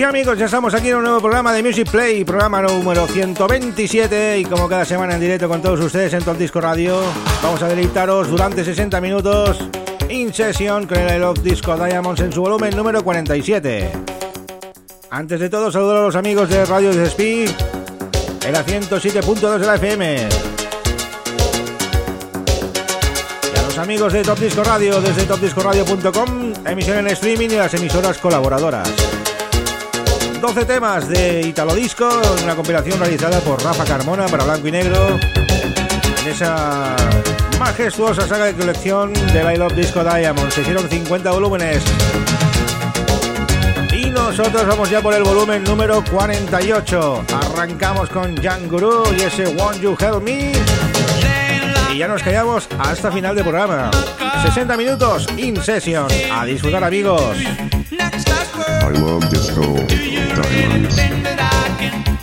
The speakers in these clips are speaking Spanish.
Sí amigos, ya estamos aquí en un nuevo programa de Music Play, programa número 127 y como cada semana en directo con todos ustedes en Top Disco Radio, vamos a deleitaros durante 60 minutos in session con el I Love Disco Diamonds en su volumen número 47. Antes de todo, saludo a los amigos de Radio Speed en la 107.2 de la FM. Y a los amigos de Top Disco Radio desde topdiscoradio.com, emisión en streaming y las emisoras colaboradoras. 12 temas de Italo Disco, una compilación realizada por Rafa Carmona para Blanco y Negro, en esa majestuosa saga de colección de I Love Disco Diamond. Se hicieron 50 volúmenes. Y nosotros vamos ya por el volumen número 48. Arrancamos con Jan Guru y ese Won't You Help Me. Y ya nos callamos hasta final de programa. 60 minutos in session. A disfrutar amigos. I love disco diamonds.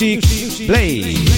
Music Play.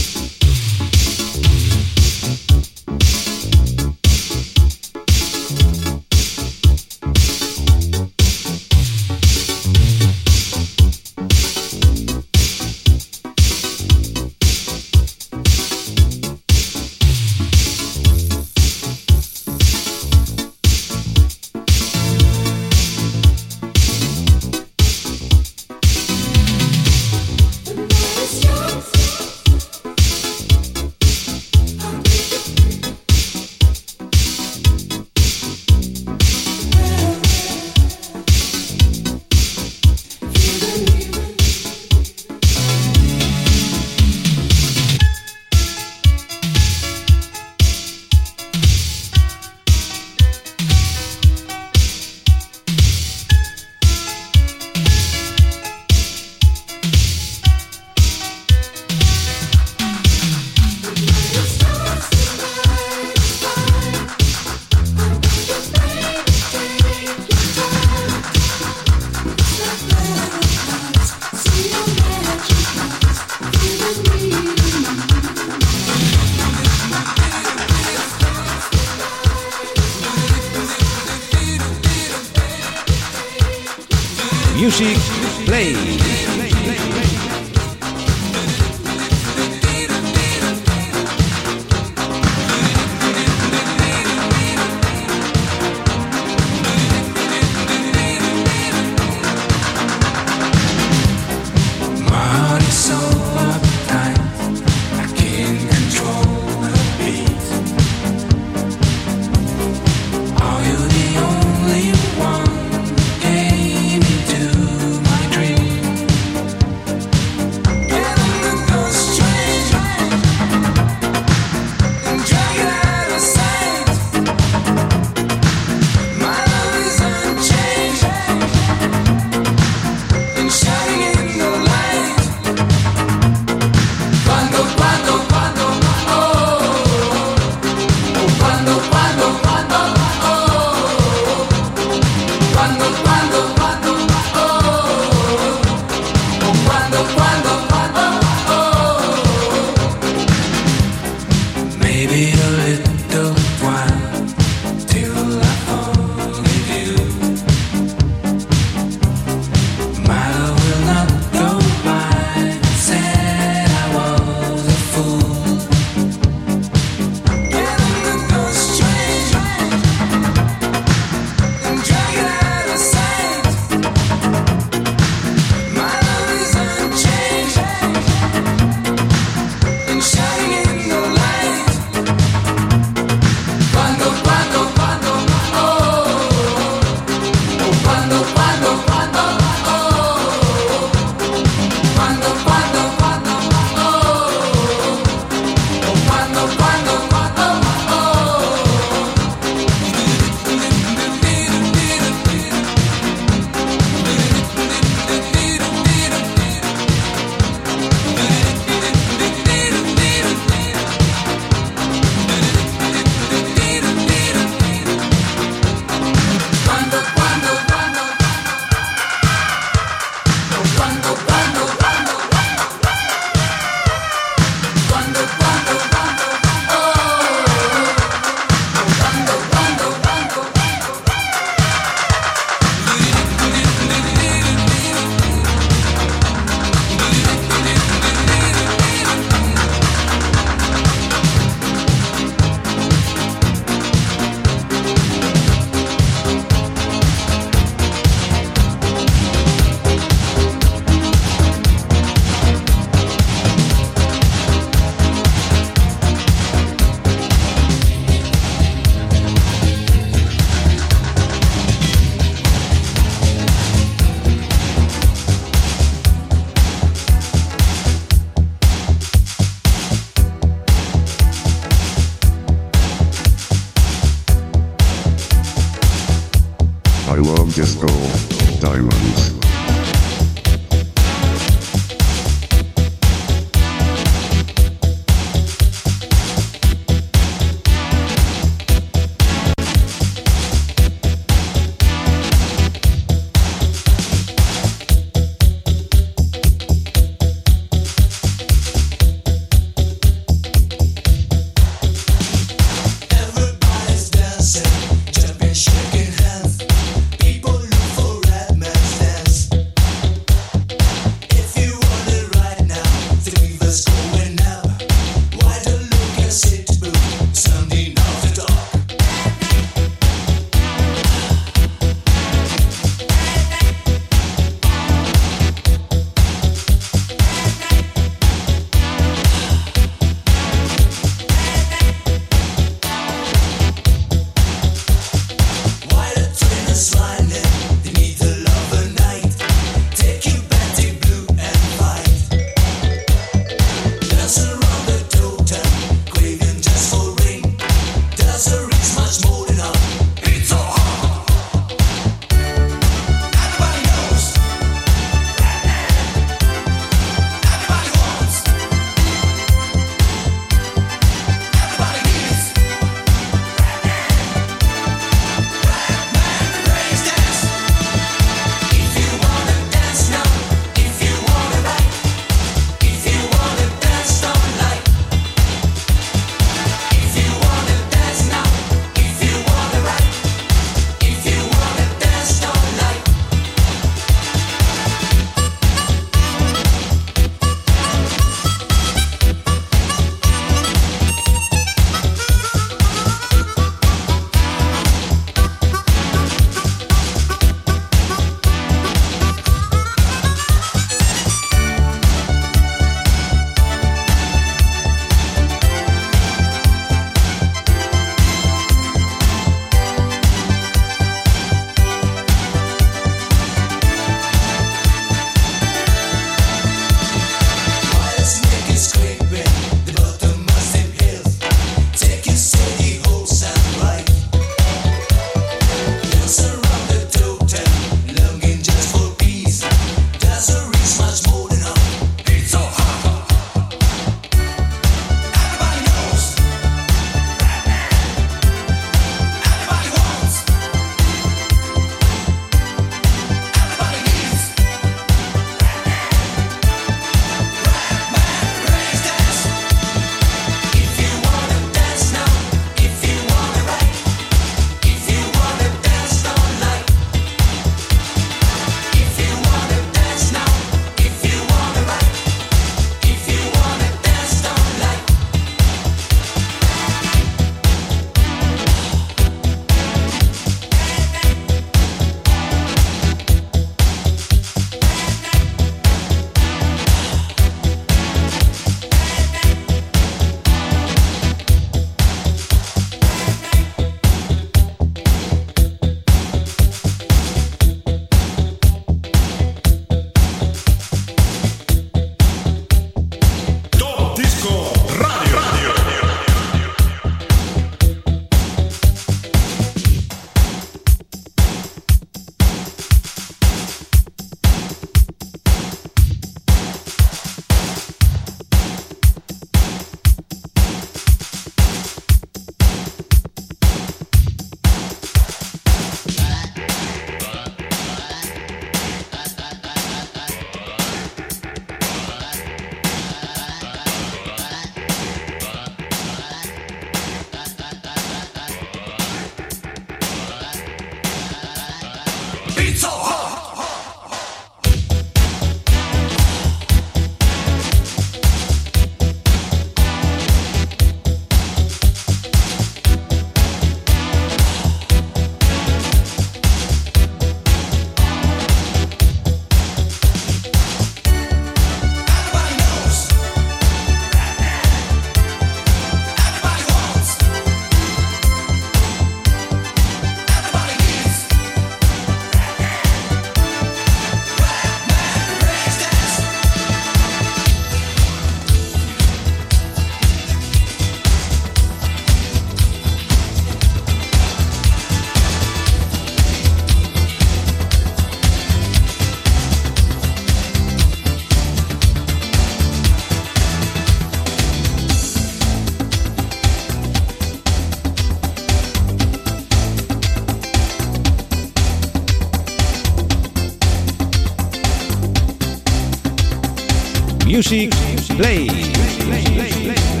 Music Play.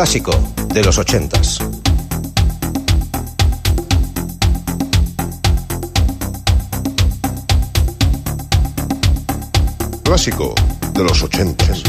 Clásico de los ochentas. Clásico de los ochentas.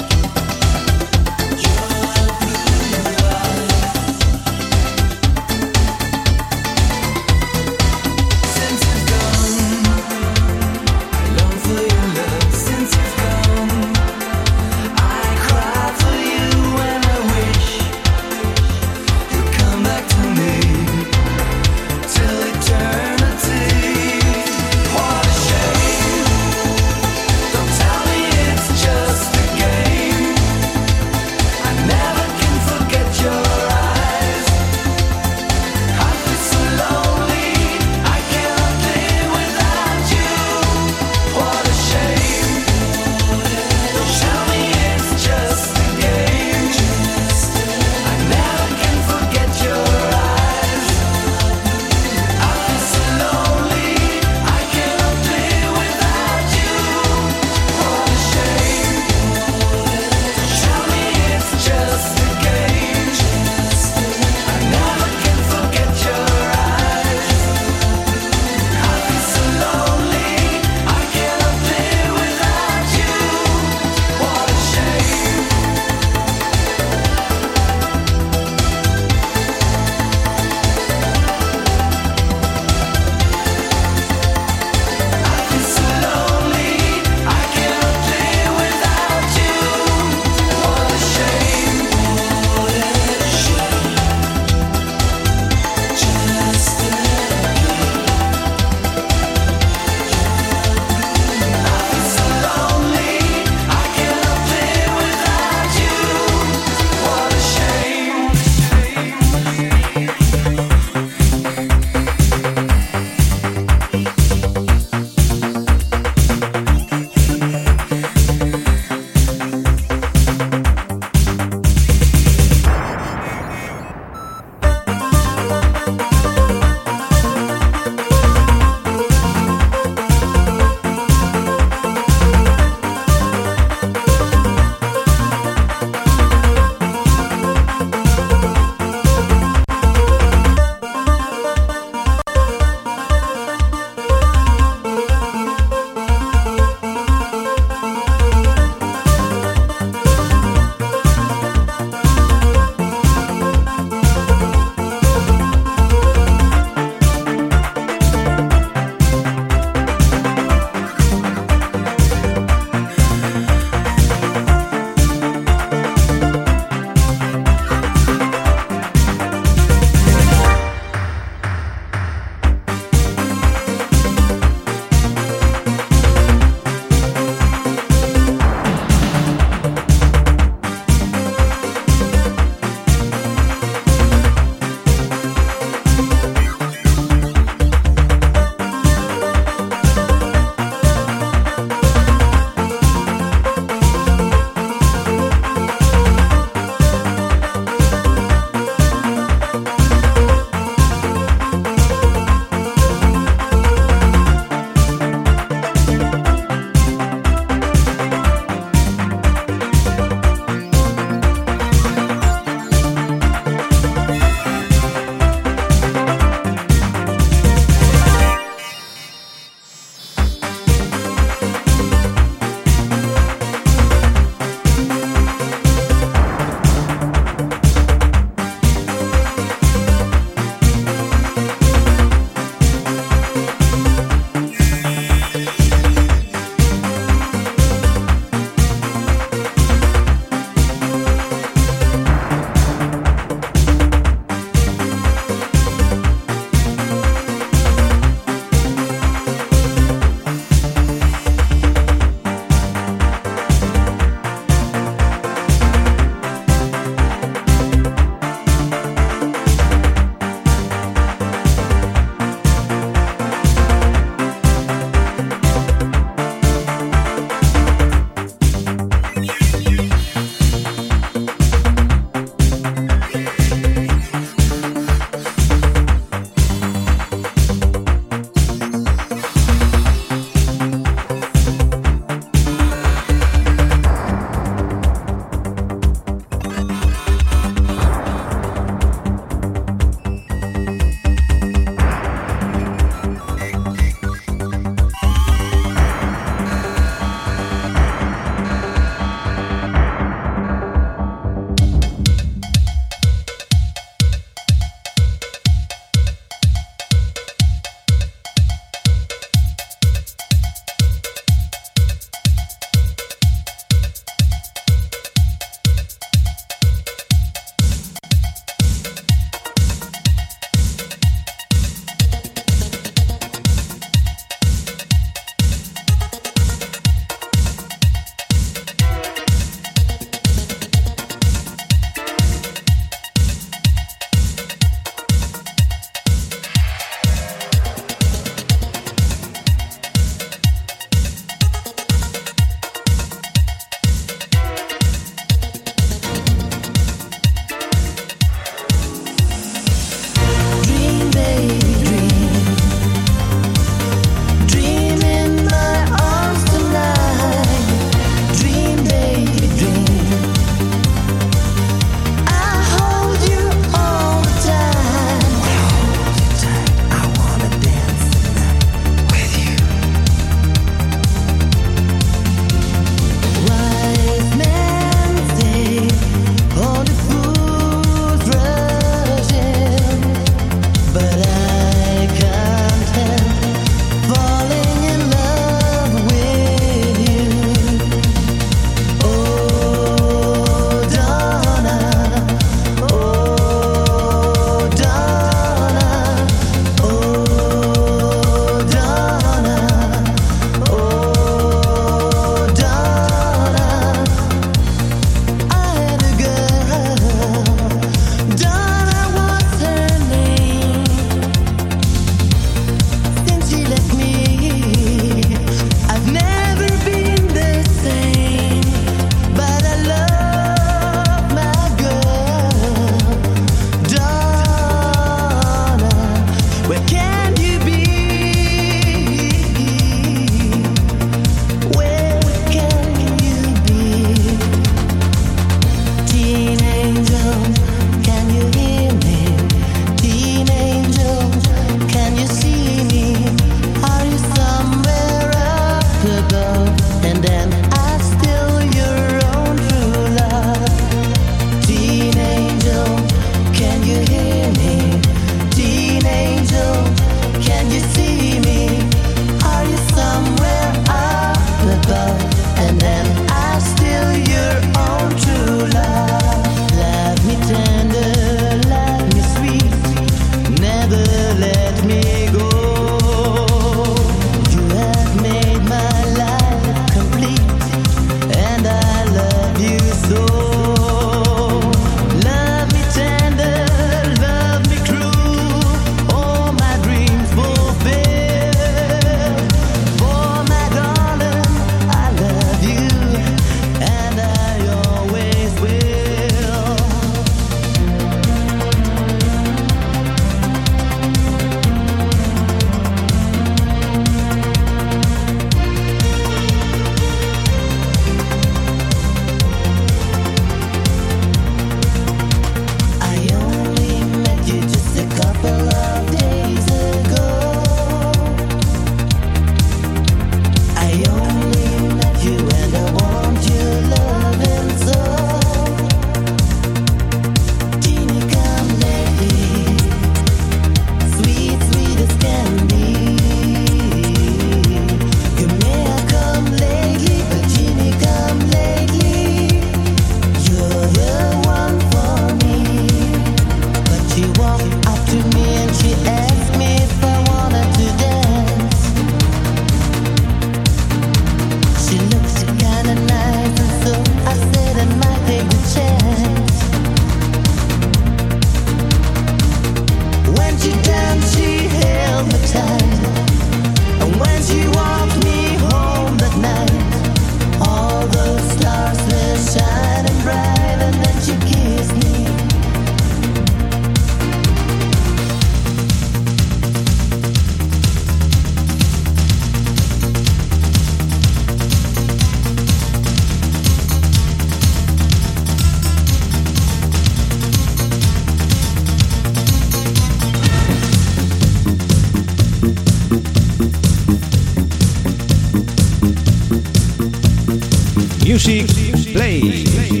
Play.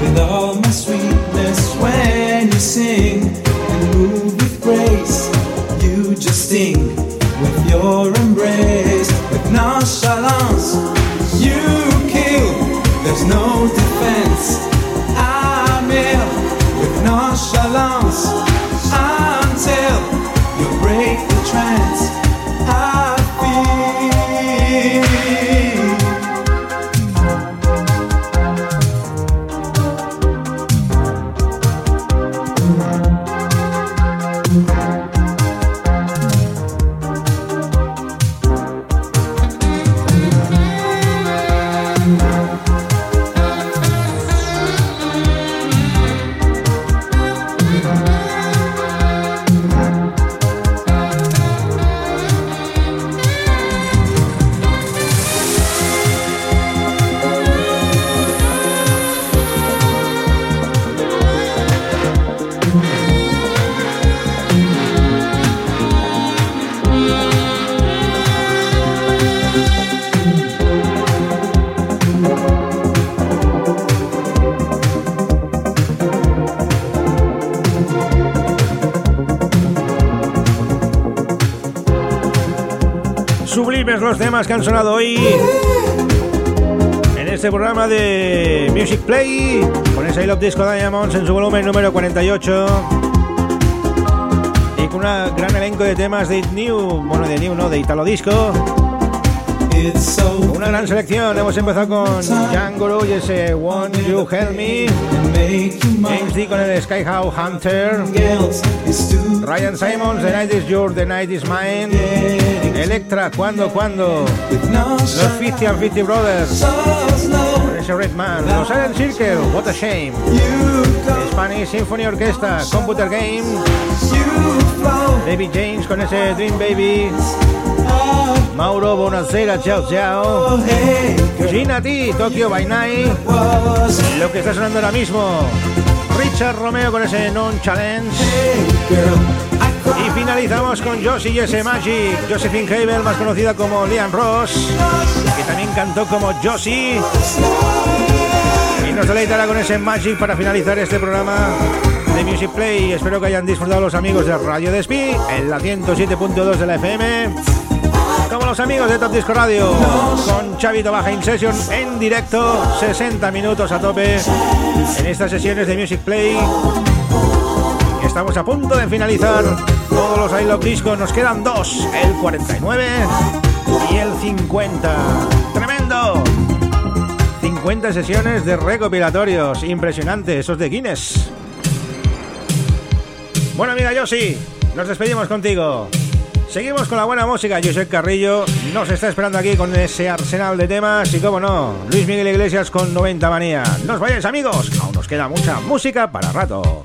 With all my sweetness. When you sing and move with grace, you just sting with your embrace, with nonchalance. You kill, there's no temas que han sonado hoy en este programa de Music Play con ese I Love Disco Diamonds en su volumen número 48 y con un gran elenco de temas de New, bueno de New no, de Italo Disco. Una gran selección, hemos empezado con Django y ese Won't You Help Me. James D con el Hunter Else is too Ryan Simons, The Night Is Yours, The Night Is Mine Electra, ¿cuándo, cuándo? Los 50 and 50 Brothers. Red Man, los Silent Circle, What a Shame, Spanish Symphony Orchestra, Computer Game. David James con ese Dream Baby, Mauro Bonacera, hey, girl, Gina T, Tokyo by Night, lo que está sonando ahora mismo, Richard Romeo con ese Non Challenge, y finalizamos con Josie y ese Magic, Josephine Hebel, más conocida como Liam Ross, que también cantó como Josie. Y nos deleitará con ese Magic para finalizar este programa de Music Play. Espero que hayan disfrutado los amigos de Radio Despí en la 107.2 de la FM. Como los amigos de Top Disco Radio, con Chavito Baja In Session en directo, 60 minutos a tope en estas sesiones de Music Play. Estamos a punto de finalizar todos los I Love Disco. Nos quedan dos, el 49 y el 50. ¡Tremendo! 50 sesiones de recopilatorios. Impresionante, esos de Guinness. Bueno, amiga Yossi, nos despedimos contigo. Seguimos con la buena música. José Carrillo nos está esperando aquí con ese arsenal de temas. Y como no, Luis Miguel Iglesias con 90 manía. No os vayáis, amigos. Aún nos queda mucha música para rato.